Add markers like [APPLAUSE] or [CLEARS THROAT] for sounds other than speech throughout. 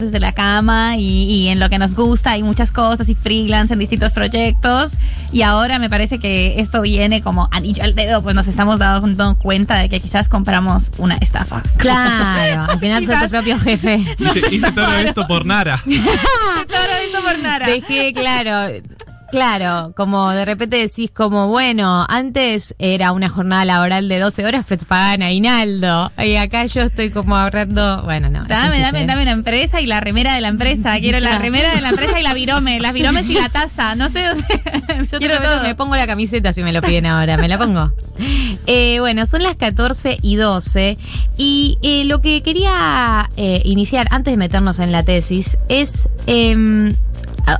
desde la cama y, en lo que nos gusta y muchas cosas y freelance en distintos proyectos. Y ahora me parece que esto viene como anillo al dedo pues nos estamos dando cuenta de que quizás compramos una estafa. [LAUGHS] Claro [LAUGHS] al final soy tu propio jefe. Hice, todo esto por Nara [LAUGHS] todo esto por Nara. Dejé claro Claro, como de repente decís como, bueno, antes era una jornada laboral de 12 horas, pero te pagaban aguinaldo. Y acá yo estoy como ahorrando, bueno, no. Dame, dame, dame la empresa y la remera de la empresa. [LAUGHS] Quiero la remera de la empresa y la virome, las viromes y la taza. No sé dónde. [LAUGHS] Yo Quiero todo. me pongo la camiseta si me lo piden ahora, me la pongo. Eh, bueno, son las 14 y 12 y eh, lo que quería eh, iniciar antes de meternos en la tesis es em,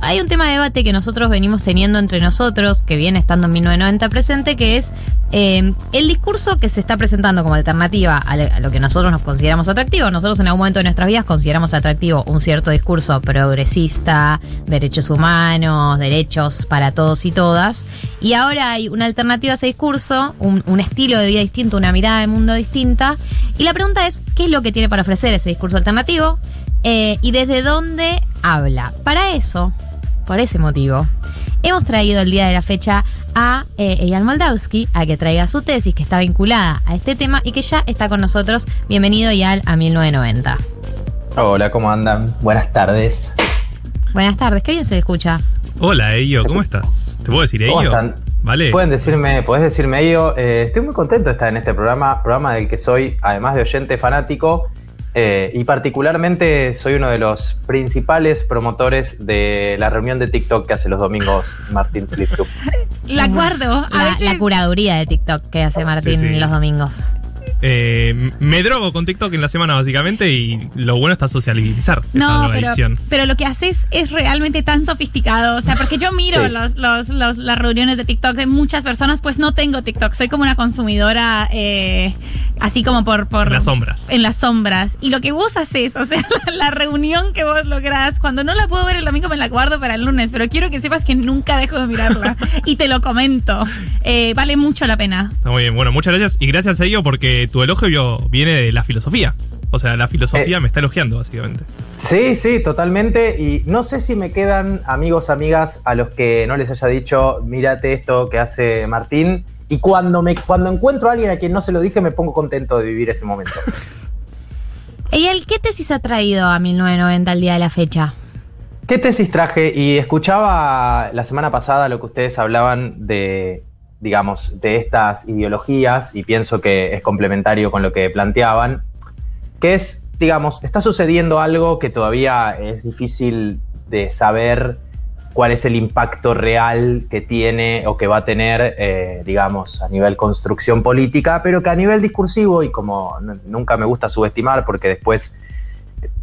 hay un tema de debate que nosotros venimos teniendo entre nosotros, que viene estando en 1990 presente, que es eh, el discurso que se está presentando como alternativa a lo que nosotros nos consideramos atractivo. Nosotros en algún momento de nuestras vidas consideramos atractivo un cierto discurso progresista, derechos humanos, derechos para todos y todas. Y ahora hay una alternativa a ese discurso, un, un estilo de vida distinto, una mirada de mundo distinta. Y la pregunta es, ¿qué es lo que tiene para ofrecer ese discurso alternativo? Eh, y desde dónde habla. Para eso, por ese motivo, hemos traído el día de la fecha a eh, Eyal Moldavsky a que traiga su tesis que está vinculada a este tema y que ya está con nosotros. Bienvenido, Eyal, a 1990. Hola, ¿cómo andan? Buenas tardes. Buenas tardes, qué bien se escucha. Hola, Eyo, ¿cómo estás? ¿Te puedo decir Eyo? Vale. Pueden decirme, podés decirme Eyo. Eh, estoy muy contento de estar en este programa, programa del que soy, además de oyente fanático, eh, y particularmente soy uno de los principales promotores de la reunión de TikTok que hace los domingos Martín Slipsup. La acuerdo. La, curaduría de TikTok que hace Martín los domingos. Eh, me drogo con TikTok en la semana básicamente y lo bueno está socializar. No, pero, pero, lo que haces es realmente tan sofisticado. O sea, porque yo miro los, los, las reuniones de TikTok de muchas personas, pues no tengo TikTok. Soy como una consumidora eh, así como por, por... En las sombras. En las sombras. Y lo que vos haces, o sea, [LAUGHS] la, reunión que vos lográs, cuando no la puedo ver el domingo me la guardo para el lunes, pero quiero que sepas que nunca dejo de mirarla. [LAUGHS] y te lo comento. Eh, vale mucho la pena. muy bien, bueno, muchas gracias. Y gracias a ello porque tu elogio viene de la filosofía. O sea, la filosofía eh, me está elogiando, básicamente. Sí, sí, totalmente. Y no sé si me quedan amigos, amigas a los que no les haya dicho, mírate esto que hace Martín. Y cuando, me, cuando encuentro a alguien a quien no se lo dije, me pongo contento de vivir ese momento. [LAUGHS] ¿Y el qué tesis ha traído a 1990 al día de la fecha? ¿Qué tesis traje? Y escuchaba la semana pasada lo que ustedes hablaban de digamos, de estas ideologías, y pienso que es complementario con lo que planteaban, que es, digamos, está sucediendo algo que todavía es difícil de saber cuál es el impacto real que tiene o que va a tener, eh, digamos, a nivel construcción política, pero que a nivel discursivo, y como nunca me gusta subestimar porque después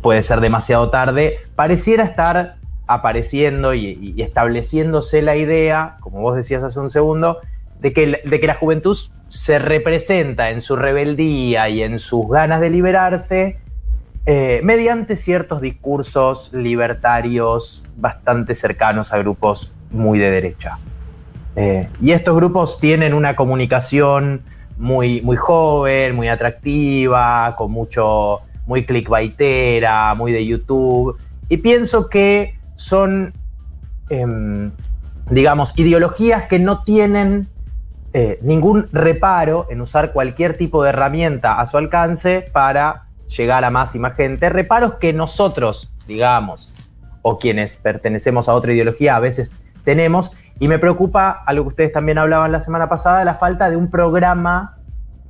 puede ser demasiado tarde, pareciera estar apareciendo y estableciéndose la idea, como vos decías hace un segundo, de que, de que la juventud se representa en su rebeldía y en sus ganas de liberarse eh, mediante ciertos discursos libertarios bastante cercanos a grupos muy de derecha. Eh, y estos grupos tienen una comunicación muy, muy joven, muy atractiva, con mucho, muy clickbaitera, muy de YouTube. Y pienso que son, em, digamos, ideologías que no tienen eh, ningún reparo en usar cualquier tipo de herramienta a su alcance para llegar a más y más gente. Reparos que nosotros, digamos, o quienes pertenecemos a otra ideología a veces tenemos. Y me preocupa algo que ustedes también hablaban la semana pasada, la falta de un programa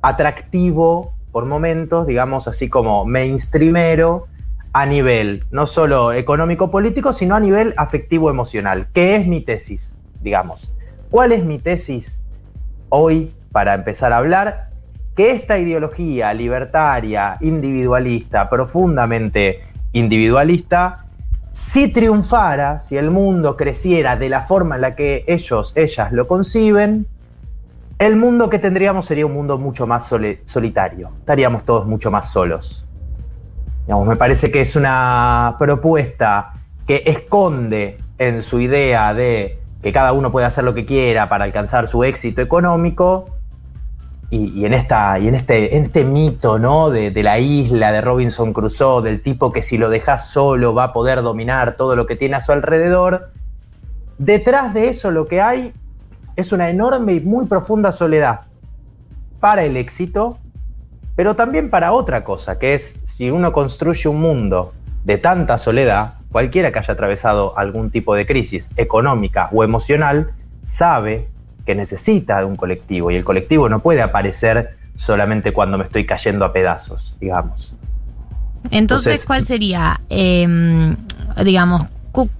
atractivo por momentos, digamos así como mainstreamero, a nivel no solo económico-político, sino a nivel afectivo-emocional. ¿Qué es mi tesis? Digamos. ¿Cuál es mi tesis? Hoy para empezar a hablar que esta ideología libertaria, individualista, profundamente individualista, si triunfara, si el mundo creciera de la forma en la que ellos, ellas lo conciben, el mundo que tendríamos sería un mundo mucho más solitario, estaríamos todos mucho más solos. me parece que es una propuesta que esconde en su idea de que cada uno puede hacer lo que quiera para alcanzar su éxito económico, y, en, esta, y en, este, en este mito ¿no? de, de, la isla de Robinson Crusoe, del tipo que si lo dejas solo va a poder dominar todo lo que tiene a su alrededor, detrás de eso lo que hay es una enorme y muy profunda soledad para el éxito, pero también para otra cosa, que es si uno construye un mundo de tanta soledad, cualquiera que haya atravesado algún tipo de crisis económica o emocional, sabe que necesita de un colectivo y el colectivo no puede aparecer solamente cuando me estoy cayendo a pedazos, digamos. Entonces, ¿cuál sería, em, digamos,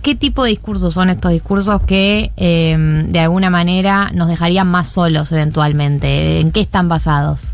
qué tipo de discursos son estos discursos que em, de alguna manera nos dejarían más solos eventualmente? ¿En qué están basados?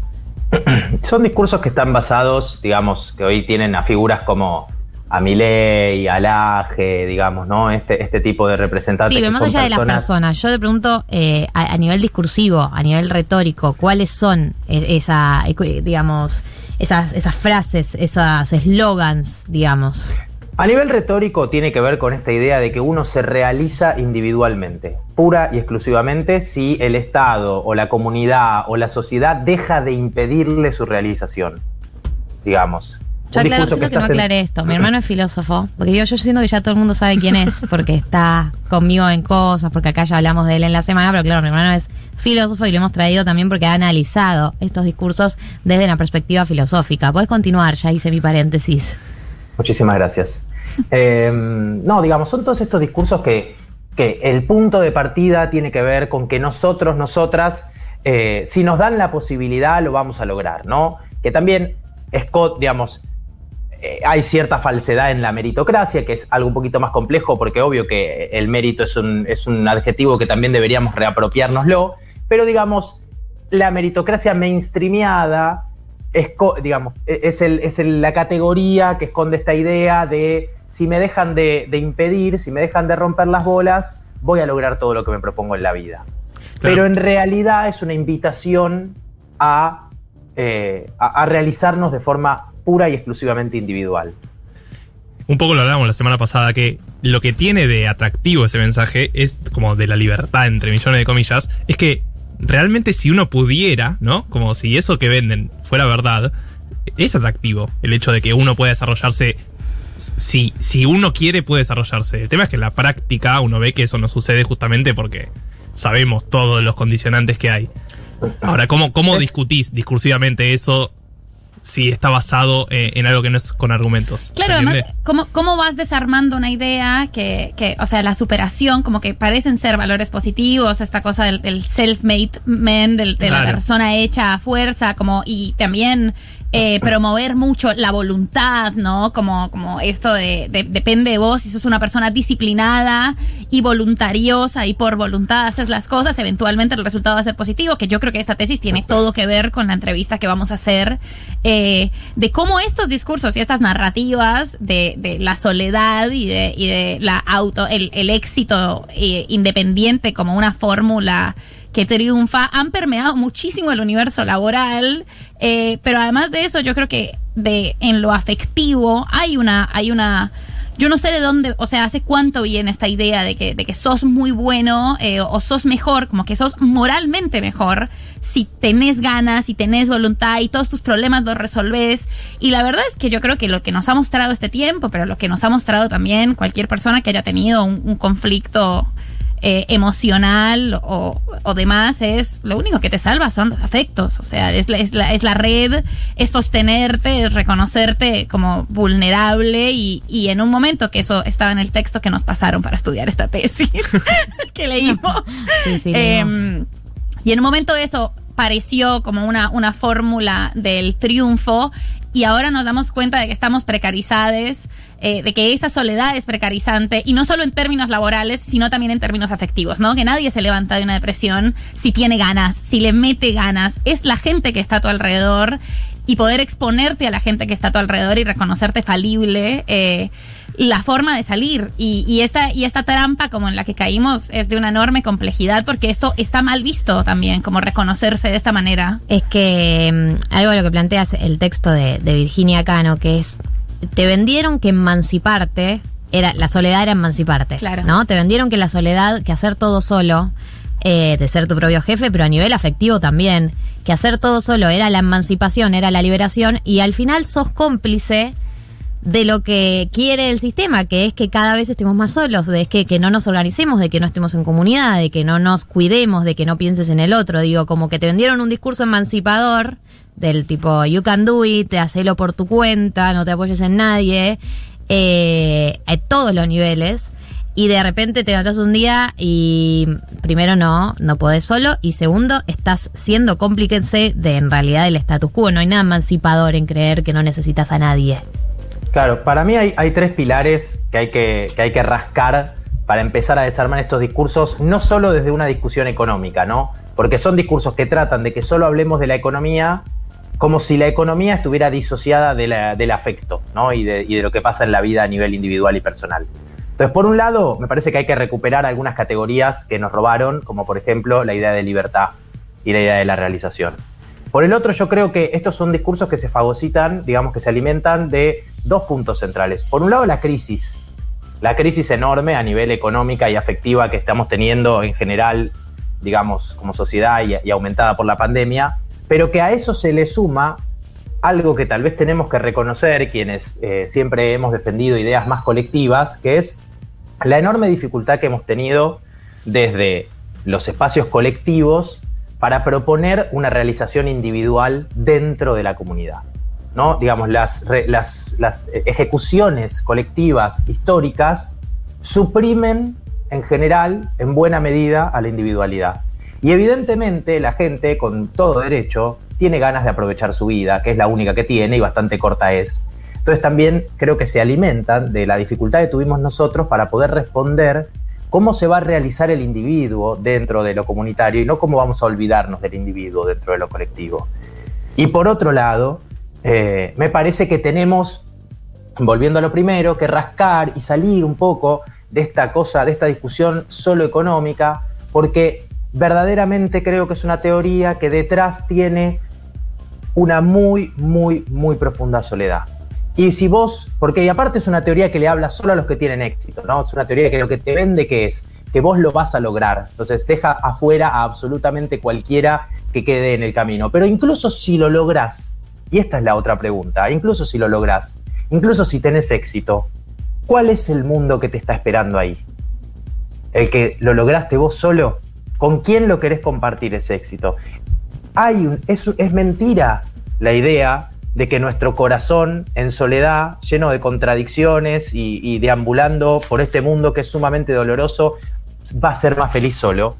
[CLEARS THROAT] Son discursos que están basados, digamos, que hoy tienen a figuras como a Milei, a Laje, digamos, ¿no? Este, este tipo de representantes. Sí, pero más allá de las personas, yo te pregunto eh, a, nivel discursivo, a nivel retórico, ¿cuáles son eh, esa, digamos, esas, esas frases, esos eslogans, digamos? A nivel retórico tiene que ver con esta idea de que uno se realiza individualmente, pura y exclusivamente si el Estado o la comunidad o la sociedad deja de impedirle su realización, digamos. Yo aclaro, siento que, no aclaré esto. Mi hermano es filósofo, porque yo, yo siento que ya todo el mundo sabe quién es, porque está conmigo en cosas, porque acá ya hablamos de él en la semana, pero claro, mi hermano es filósofo y lo hemos traído también porque ha analizado estos discursos desde una perspectiva filosófica. Puedes continuar, ya hice mi paréntesis. Muchísimas gracias. [LAUGHS] Em, no, digamos, son todos estos discursos que, que, el punto de partida tiene que ver con que nosotros, nosotras, eh, si nos dan la posibilidad, lo vamos a lograr, ¿no? Que también Scott, digamos, eh, hay cierta falsedad en la meritocracia, que es algo un poquito más complejo, porque obvio que el mérito es un, es un adjetivo que también deberíamos reapropiárnoslo, pero digamos, la meritocracia mainstreamiada es, digamos, e, es, el, es la categoría que esconde esta idea de si me dejan de, impedir, si me dejan de romper las bolas, voy a lograr todo lo que me propongo en la vida. Pero en realidad es una invitación a, eh, a realizarnos de forma pura y exclusivamente individual. Un poco lo hablábamos la semana pasada, que lo que tiene de atractivo ese mensaje es como de la libertad, entre millones de comillas, es que realmente si uno pudiera, ¿no? Como si eso que venden fuera verdad, es atractivo el hecho de que uno pueda desarrollarse. Si, si uno quiere, puede desarrollarse. El tema es que en la práctica uno ve que eso no sucede justamente porque sabemos todos los condicionantes que hay. Ahora, ¿cómo, cómo discutís discursivamente eso si está basado eh, en algo que no es con argumentos. Claro, además, ¿cómo, ¿cómo, vas desarmando una idea que, que, o sea, la superación, como que parecen ser valores positivos, esta cosa del, self-made man, de la persona hecha a fuerza, como, y también eh, promover mucho la voluntad, ¿no? Como, como esto de, depende de vos, si sos una persona disciplinada y voluntariosa y por voluntad haces las cosas, eventualmente el resultado va a ser positivo, que yo creo que esta tesis tiene todo que ver con la entrevista que vamos a hacer, eh, de cómo estos discursos y estas narrativas de, la soledad y de, y de la auto, el, el éxito eh, independiente como una fórmula que triunfa, han permeado muchísimo el universo laboral, eh, pero además de eso, yo creo que de en lo afectivo hay una, hay una, yo no sé de dónde, o sea, hace cuánto viene esta idea de que, de que sos muy bueno eh, o sos mejor, como que sos moralmente mejor si tenés ganas, si tenés voluntad y todos tus problemas los resolves. Y la verdad es que yo creo que lo que nos ha mostrado este tiempo, pero lo que nos ha mostrado también cualquier persona que haya tenido un conflicto eh, emocional o, demás, es lo único que te salva son los afectos. O sea, es la, es la, es la red, es sostenerte, es reconocerte como vulnerable y, y, en un momento que eso estaba en el texto que nos pasaron para estudiar esta tesis [LAUGHS] [LAUGHS] que leímos. Em, y en un momento eso pareció como una, una fórmula del triunfo y ahora nos damos cuenta de que estamos precarizados eh, de que esa soledad es precarizante y no solo en términos laborales, sino también en términos afectivos, ¿no? Que nadie se levanta de una depresión si tiene ganas, si le mete ganas. Es la gente que está a tu alrededor y poder exponerte a la gente que está a tu alrededor y reconocerte falible. Eh, la forma de salir y, esta, y esta trampa como en la que caímos es de una enorme complejidad porque esto está mal visto también, como reconocerse de esta manera. Es que mm, algo de lo que planteas el texto de, de Virginia Cano, que es te vendieron que emanciparte era la soledad era emanciparte, claro. ¿no? Te vendieron que la soledad, que hacer todo solo, eh, de ser tu propio jefe, pero a nivel afectivo también, que hacer todo solo era la emancipación, era la liberación, y al final sos cómplice de lo que quiere el sistema, que es que cada vez estemos más solos, de que, que no nos organicemos, de que no estemos en comunidad, de que no nos cuidemos, de que no pienses en el otro. Digo, como que te vendieron un discurso emancipador del tipo, you can do it, hacelo por tu cuenta, no te apoyes en nadie, eh, todos los niveles. Y de repente te levantas un día y primero no, no podés solo. Y segundo, estás siendo cómplice de en realidad del status quo. No hay nada emancipador en creer que no necesitas a nadie. Claro, para mí hay, hay tres pilares que hay que, que hay que rascar para empezar a desarmar estos discursos, no solo desde una discusión económica, ¿no? Porque son discursos que tratan de que solo hablemos de la economía como si la economía estuviera disociada del afecto, ¿no? Y de, lo que pasa en la vida a nivel individual y personal. Entonces, por un lado, me parece que hay que recuperar algunas categorías que nos robaron, como por ejemplo la idea de libertad y la idea de la realización. Por el otro, yo creo que estos son discursos que se fagocitan, digamos que se alimentan de dos puntos centrales. Por un lado, la crisis. La crisis enorme a nivel económica y afectiva que estamos teniendo en general, digamos, como sociedad y aumentada por la pandemia, pero que a eso se le suma algo que tal vez tenemos que reconocer quienes eh, siempre hemos defendido ideas más colectivas, que es la enorme dificultad que hemos tenido desde los espacios colectivos para proponer una realización individual dentro de la comunidad. ¿no? Digamos, las, ejecuciones colectivas históricas suprimen en general, en buena medida, a la individualidad. Y evidentemente la gente, con todo derecho, tiene ganas de aprovechar su vida, que es la única que tiene y bastante corta es. Entonces también creo que se alimentan de la dificultad que tuvimos nosotros para poder responder cómo se va a realizar el individuo dentro de lo comunitario y no cómo vamos a olvidarnos del individuo dentro de lo colectivo. Y por otro lado, eh, me parece que tenemos, volviendo a lo primero, que rascar y salir un poco de esta cosa, de esta discusión solo económica, porque verdaderamente creo que es una teoría que detrás tiene una muy, muy, muy profunda soledad. Y si vos, porque y aparte es una teoría que le habla solo a los que tienen éxito, ¿no? Es una teoría que lo que te vende que es que vos lo vas a lograr. Entonces deja afuera a absolutamente cualquiera que quede en el camino. Pero incluso si lo lográs, y esta es la otra pregunta, incluso si lo lográs, incluso si tenés éxito, ¿cuál es el mundo que te está esperando ahí? ¿El que lo lograste vos solo? ¿Con quién lo querés compartir ese éxito? Hay un, es, es mentira la idea de que nuestro corazón en soledad, lleno de contradicciones y, y deambulando por este mundo que es sumamente doloroso, va a ser más feliz solo.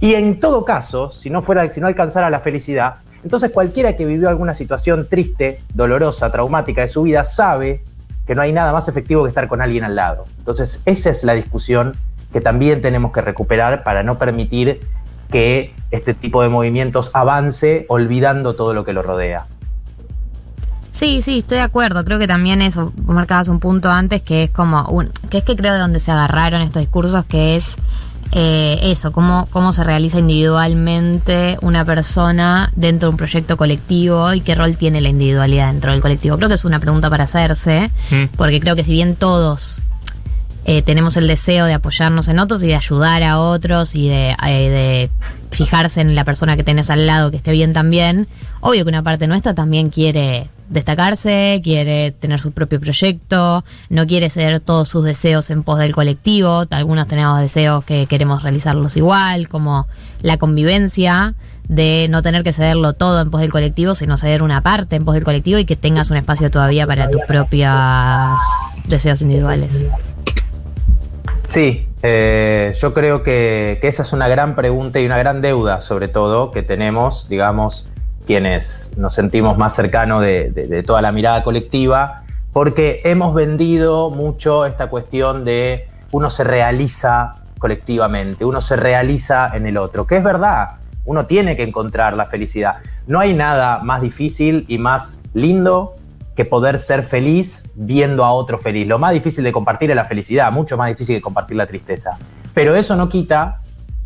Y en todo caso, si no, fuera, si no alcanzara la felicidad, entonces cualquiera que vivió alguna situación triste, dolorosa, traumática de su vida, sabe que no hay nada más efectivo que estar con alguien al lado. Entonces esa es la discusión que también tenemos que recuperar para no permitir que este tipo de movimientos avance olvidando todo lo que lo rodea. Sí, sí, estoy de acuerdo. Creo que también eso, vos marcabas un punto antes que es como, un, que es que creo de donde se agarraron estos discursos, que es eh, eso, cómo, cómo se realiza individualmente una persona dentro de un proyecto colectivo y qué rol tiene la individualidad dentro del colectivo. Creo que es una pregunta para hacerse, Mm. porque creo que si bien todos eh, tenemos el deseo de apoyarnos en otros y de ayudar a otros y de, eh, de fijarse en la persona que tenés al lado que esté bien también, obvio que una parte nuestra también quiere destacarse, quiere tener su propio proyecto, no quiere ceder todos sus deseos en pos del colectivo, algunos tenemos deseos que queremos realizarlos igual, como la convivencia de no tener que cederlo todo en pos del colectivo, sino ceder una parte en pos del colectivo y que tengas un espacio todavía para tus propios deseos individuales. Sí, eh, yo creo que, esa es una gran pregunta y una gran deuda, sobre todo, que tenemos, digamos, quienes nos sentimos más cercanos de- de toda la mirada colectiva, porque hemos vendido mucho esta cuestión de uno se realiza colectivamente, uno se realiza en el otro, que es verdad, uno tiene que encontrar la felicidad. No hay nada más difícil y más lindo que poder ser feliz viendo a otro feliz. Lo más difícil de compartir es la felicidad, mucho más difícil que compartir la tristeza. Pero eso no quita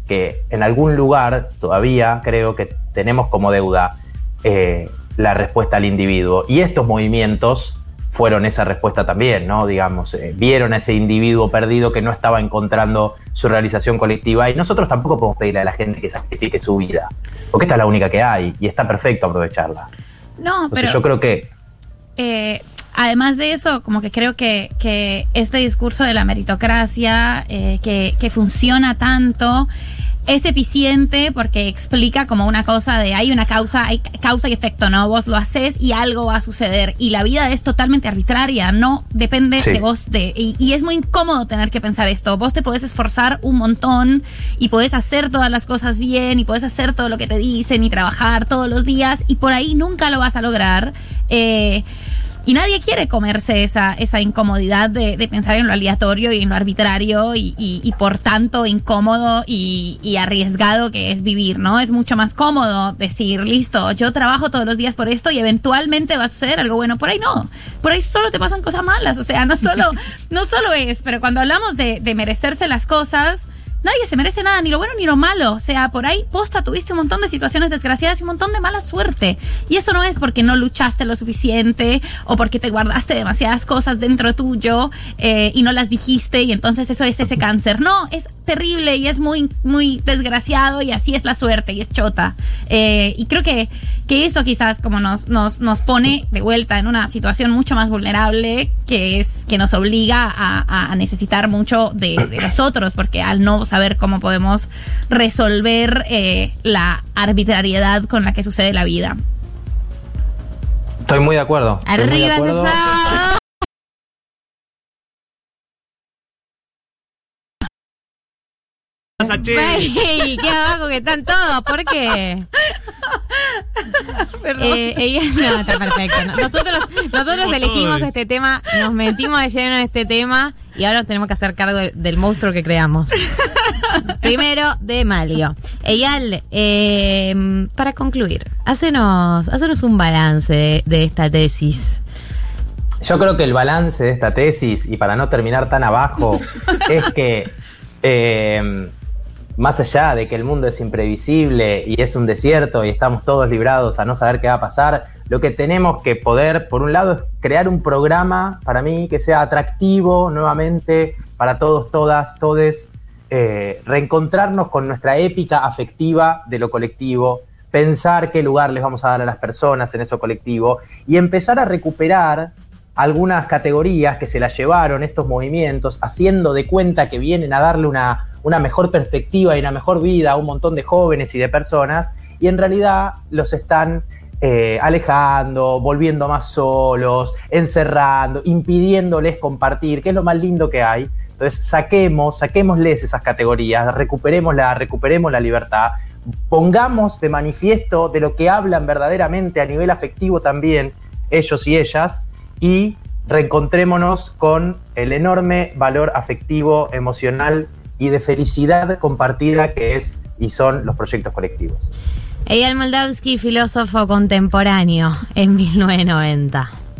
que en algún lugar todavía creo que tenemos como deuda eh, la respuesta al individuo. Y estos movimientos fueron esa respuesta también, ¿no? Digamos, eh, vieron a ese individuo perdido que no estaba encontrando su realización colectiva y nosotros tampoco podemos pedirle a la gente que sacrifique su vida, porque esta es la única que hay y está perfecto aprovecharla. No, Entonces pero yo creo que eh, además de eso, como que creo que, que este discurso de la meritocracia eh, que, que funciona tanto es eficiente porque explica como una cosa de hay una causa, hay causa y efecto, ¿no? Vos lo haces y algo va a suceder. Y la vida es totalmente arbitraria, no depende Sí. de vos. De, y, y es muy incómodo tener que pensar esto. Vos te podés esforzar un montón y podés hacer todas las cosas bien y podés hacer todo lo que te dicen y trabajar todos los días y por ahí nunca lo vas a lograr. Eh, y nadie quiere comerse esa, esa incomodidad de, de pensar en lo aleatorio y en lo arbitrario y, y- y por tanto incómodo y, y arriesgado que es vivir, ¿no? Es mucho más cómodo decir, listo, yo trabajo todos los días por esto y eventualmente va a suceder algo bueno. Por ahí no. Por ahí solo te pasan cosas malas. O sea, no solo, [LAUGHS] no solo es, pero cuando hablamos de, de merecerse las cosas, Nadie se merece nada, ni lo bueno ni lo malo. O sea, por ahí posta tuviste un montón de situaciones desgraciadas y un montón de mala suerte. Y eso no es porque no luchaste lo suficiente o porque te guardaste demasiadas cosas dentro tuyo eh, y no las dijiste y entonces eso es ese [LAUGHS] cáncer. No, es terrible y es muy, muy desgraciado y así es la suerte y es chota. Eh, y creo que, que eso quizás como nos, nos, nos pone de vuelta en una situación mucho más vulnerable que es que nos obliga a, a necesitar mucho de, de [COUGHS] nosotros porque al no saber cómo podemos resolver eh, la arbitrariedad con la que sucede la vida. estoy muy de acuerdo. estoy muy de Arriba acuerdo. Sábado. Ey, qué abajo que están todos, ¿por qué? [LAUGHS] Eh, ella, no, está perfecto. no. Nosotros, elegimos todos. este tema, nos metimos de lleno en este tema y ahora nos tenemos que hacer cargo de- del monstruo que creamos. [LAUGHS] Primero, de Malio. Eyal, eh, para concluir, hacenos, hacenos un balance de, de esta tesis. Yo creo que el balance de esta tesis, y para no terminar tan abajo, [LAUGHS] es que eh, más allá de que el mundo es imprevisible y es un desierto y estamos todos librados a no saber qué va a pasar, lo que tenemos que poder, por un lado, es crear un programa para mí que sea atractivo nuevamente para todos, todas, todes, eh, reencontrarnos con nuestra épica afectiva de lo colectivo, pensar qué lugar les vamos a dar a las personas en eso colectivo y empezar a recuperar algunas categorías que se las llevaron estos movimientos, haciendo de cuenta que vienen a darle una, una mejor perspectiva y una mejor vida a un montón de jóvenes y de personas, y en realidad los están eh, alejando, volviendo más solos, encerrando, impidiéndoles compartir, que es lo más lindo que hay. Entonces saquemos, saquémosles esas categorías, recuperemos la, recuperemos la libertad, pongamos de manifiesto de lo que hablan verdaderamente a nivel afectivo también ellos y ellas y reencontrémonos con el enorme valor afectivo, emocional y de felicidad compartida que es y son los proyectos colectivos. Eyal Moldavsky, filósofo contemporáneo en 1990.